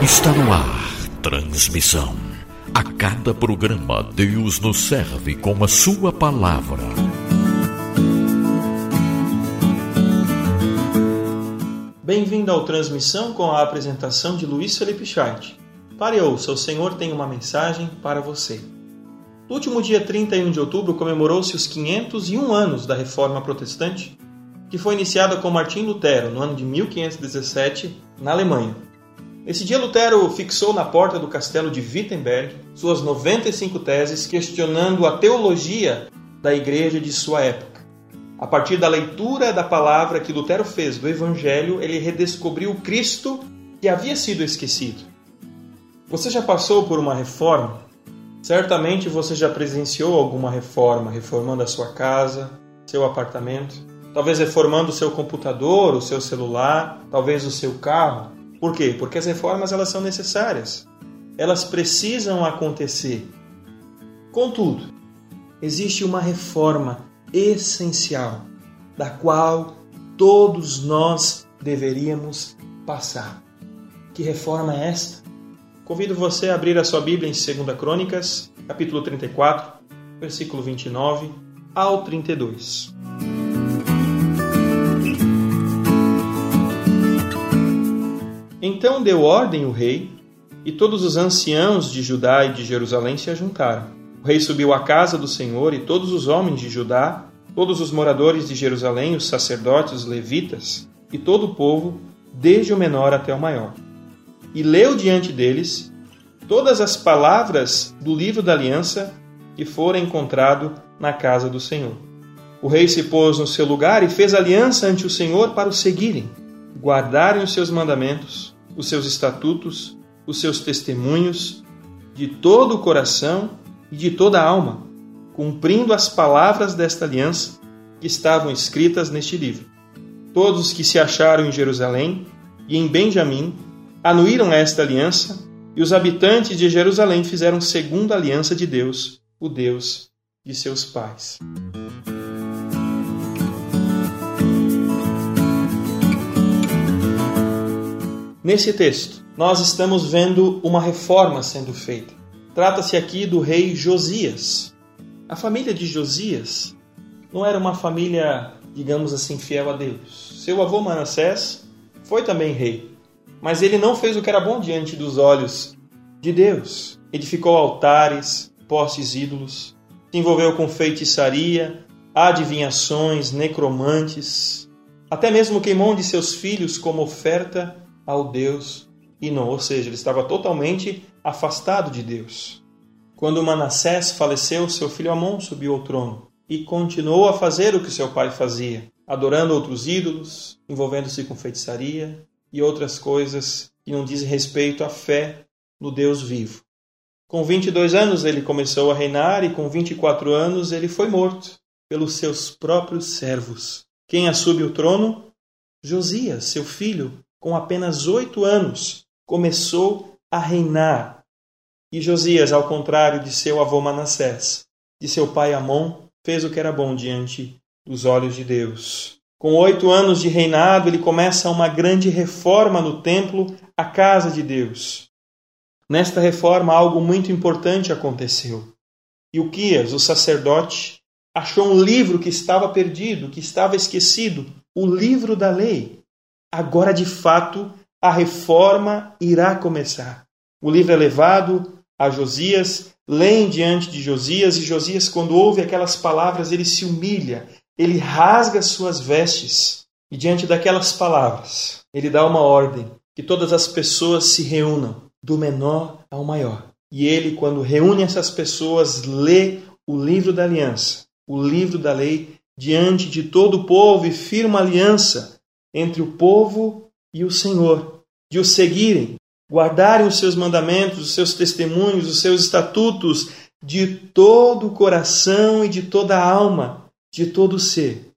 Está no ar. Transmissão. A cada programa, Deus nos serve com a Sua palavra. Bem-vindo ao Transmissão com a apresentação de Luiz Felipe Scheidt. Pare e ouça, o Senhor tem uma mensagem para você. No último dia 31 de outubro comemorou-se os 501 anos da Reforma Protestante, que foi iniciada com Martim Lutero no ano de 1517 na Alemanha. Esse dia Lutero fixou na porta do castelo de Wittenberg suas 95 teses questionando a teologia da igreja de sua época. A partir da leitura da palavra que Lutero fez do Evangelho, ele redescobriu o Cristo que havia sido esquecido. Você já passou por uma reforma? Certamente você já presenciou alguma reforma, reformando a sua casa, seu apartamento, talvez reformando o seu computador, o seu celular, talvez o seu carro. Por quê? Porque as reformas elas são necessárias. Elas precisam acontecer. Contudo, existe uma reforma essencial, da qual todos nós deveríamos passar. Que reforma é esta? Convido você a abrir a sua Bíblia em 2 Crônicas, capítulo 34, versículo 29 ao 32. Então deu ordem o rei, e todos os anciãos de Judá e de Jerusalém se ajuntaram o rei subiu à casa do Senhor e todos os homens de Judá, todos os moradores de Jerusalém, os sacerdotes, os levitas e todo o povo, desde o menor até o maior. E leu diante deles todas as palavras do livro da aliança que fora encontrado na casa do Senhor. O rei se pôs no seu lugar e fez aliança ante o Senhor para o seguirem, guardarem os seus mandamentos, os seus estatutos, os seus testemunhos, de todo o coração e de toda a alma, cumprindo as palavras desta aliança que estavam escritas neste livro. Todos os que se acharam em Jerusalém e em Benjamim anuíram esta aliança, e os habitantes de Jerusalém fizeram segundo a aliança de Deus, o Deus de seus pais. Nesse texto, nós estamos vendo uma reforma sendo feita. Trata-se aqui do rei Josias. A família de Josias não era uma família, digamos assim, fiel a Deus. Seu avô Manassés foi também rei, mas ele não fez o que era bom diante dos olhos de Deus. Edificou altares, postes ídolos, se envolveu com feitiçaria, adivinhações, necromantes, até mesmo queimou um de seus filhos como oferta ao Deus não, ou seja, ele estava totalmente afastado de Deus. Quando Manassés faleceu, seu filho Amon subiu ao trono e continuou a fazer o que seu pai fazia, adorando outros ídolos, envolvendo-se com feitiçaria e outras coisas que não dizem respeito à fé no Deus vivo. Com 22 anos ele começou a reinar e com 24 anos ele foi morto pelos seus próprios servos. Quem assume o trono? Josias, seu filho, com apenas oito anos, começou a reinar. E Josias, ao contrário de seu avô Manassés, de seu pai Amon, fez o que era bom diante dos olhos de Deus. Com oito anos de reinado, ele começa uma grande reforma no templo, a casa de Deus. Nesta reforma, algo muito importante aconteceu. Ilquias, o sacerdote, achou um livro que estava perdido, que estava esquecido, o livro da lei. Agora, de fato, a reforma irá começar. O livro é levado a Josias, leem diante de Josias, e Josias, quando ouve aquelas palavras, ele se humilha, ele rasga suas vestes, e diante daquelas palavras, ele dá uma ordem: que todas as pessoas se reúnam, do menor ao maior. E ele, quando reúne essas pessoas, lê o livro da aliança, o livro da lei, diante de todo o povo e firma aliança entre o povo e o Senhor, de o seguirem, guardarem os seus mandamentos, os seus testemunhos, os seus estatutos de todo o coração e de toda a alma, de todo o ser.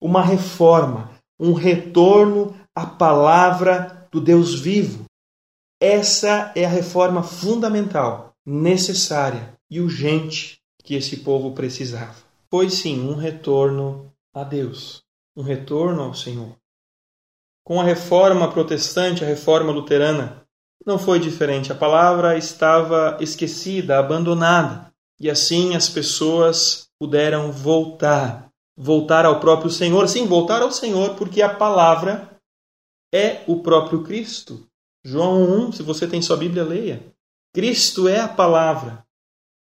Uma reforma, um retorno à palavra do Deus vivo. Essa é a reforma fundamental, necessária e urgente que esse povo precisava. Foi sim um retorno a Deus, um retorno ao Senhor. Com a reforma protestante, a reforma luterana, não foi diferente. A palavra estava esquecida, abandonada. E assim as pessoas puderam voltar, voltar ao próprio Senhor. Sim, voltar ao Senhor, porque a palavra é o próprio Cristo. João 1, se você tem sua Bíblia, leia. Cristo é a palavra.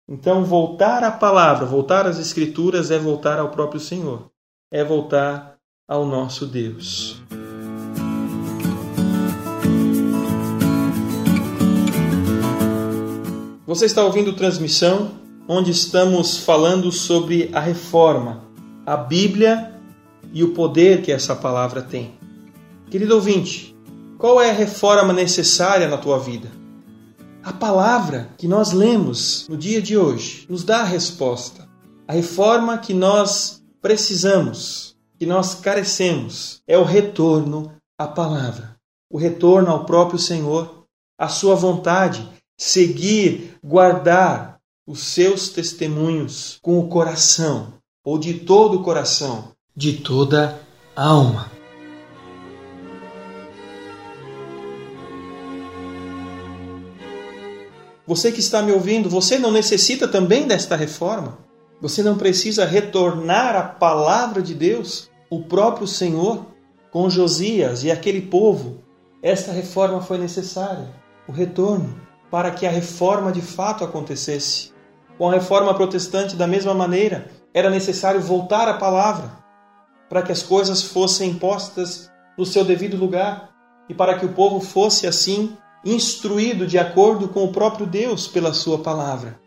Então, voltar à palavra, voltar às Escrituras é voltar ao próprio Senhor, é voltar ao nosso Deus. Você está ouvindo transmissão onde estamos falando sobre a reforma, a Bíblia e o poder que essa palavra tem. Querido ouvinte, qual é a reforma necessária na tua vida? A palavra que nós lemos no dia de hoje nos dá a resposta. A reforma que nós precisamos, que nós carecemos, é o retorno à palavra, o retorno ao próprio Senhor, à sua vontade, seguir, guardar os seus testemunhos com o coração, ou de todo o coração, de toda a alma. Você que está me ouvindo, você não necessita também desta reforma? Você não precisa retornar à palavra de Deus, o próprio Senhor, com Josias e aquele povo? Esta reforma foi necessária, o retorno, para que a reforma de fato acontecesse. Com a reforma protestante, da mesma maneira, era necessário voltar à palavra, para que as coisas fossem postas no seu devido lugar e para que o povo fosse assim instruído de acordo com o próprio Deus pela Sua palavra.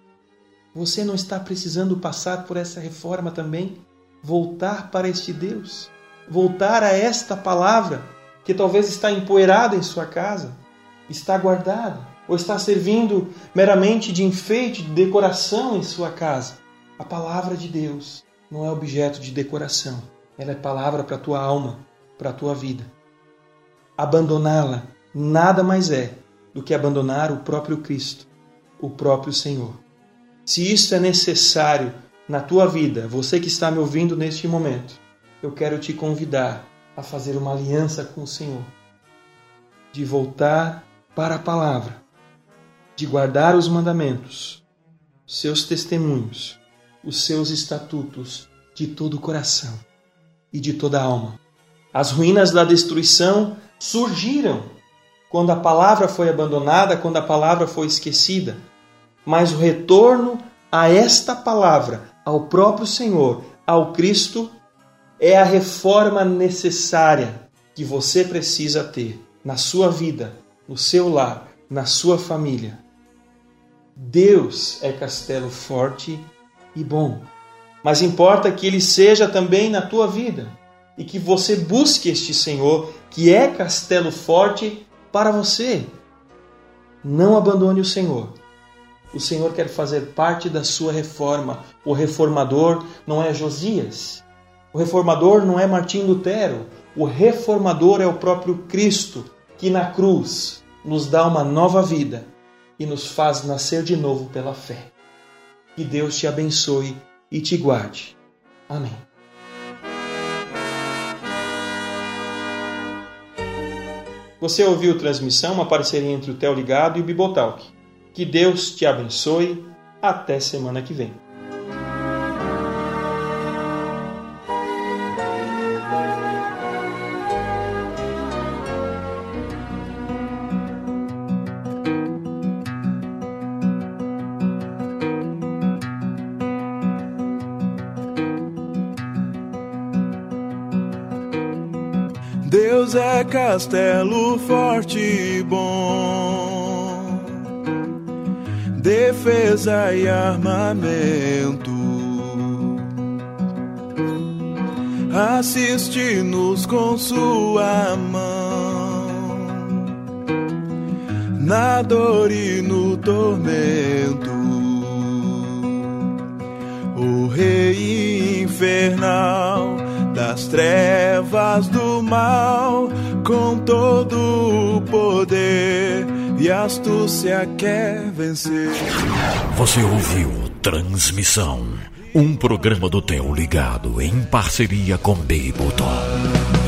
Você não está precisando passar por essa reforma também? Voltar para este Deus? Voltar a esta palavra que talvez está empoeirada em sua casa, está guardada, ou está servindo meramente de enfeite, de decoração em sua casa? A palavra de Deus não é objeto de decoração, ela é palavra para a tua alma, para a tua vida. Abandoná-la nada mais é do que abandonar o próprio Cristo, o próprio Senhor. Se isso é necessário na tua vida, você que está me ouvindo neste momento, eu quero te convidar a fazer uma aliança com o Senhor, de voltar para a palavra, de guardar os mandamentos, seus testemunhos, os seus estatutos de todo o coração e de toda a alma. As ruínas da destruição surgiram quando a palavra foi abandonada, quando a palavra foi esquecida. Mas o retorno a esta palavra, ao próprio Senhor, ao Cristo, é a reforma necessária que você precisa ter na sua vida, no seu lar, na sua família. Deus é castelo forte e bom, mas importa que ele seja também na tua vida e que você busque este Senhor, que é castelo forte para você. Não abandone o Senhor. O Senhor quer fazer parte da sua reforma. O reformador não é Josias. O reformador não é Martim Lutero. O reformador é o próprio Cristo, que na cruz nos dá uma nova vida e nos faz nascer de novo pela fé. Que Deus te abençoe e te guarde. Amém. Você ouviu transmissão, uma parceria entre o Tel Ligado e o Bibotalk. Que Deus te abençoe. Até semana que vem. Deus é castelo forte e bom, defesa e armamento. Assiste-nos com sua mão, na dor e no tormento. O Rei infernal das trevas do mal, com todo o poder e astúcia quer vencer. Você ouviu Transmissão, um programa do Teu Ligado em parceria com Beiboton.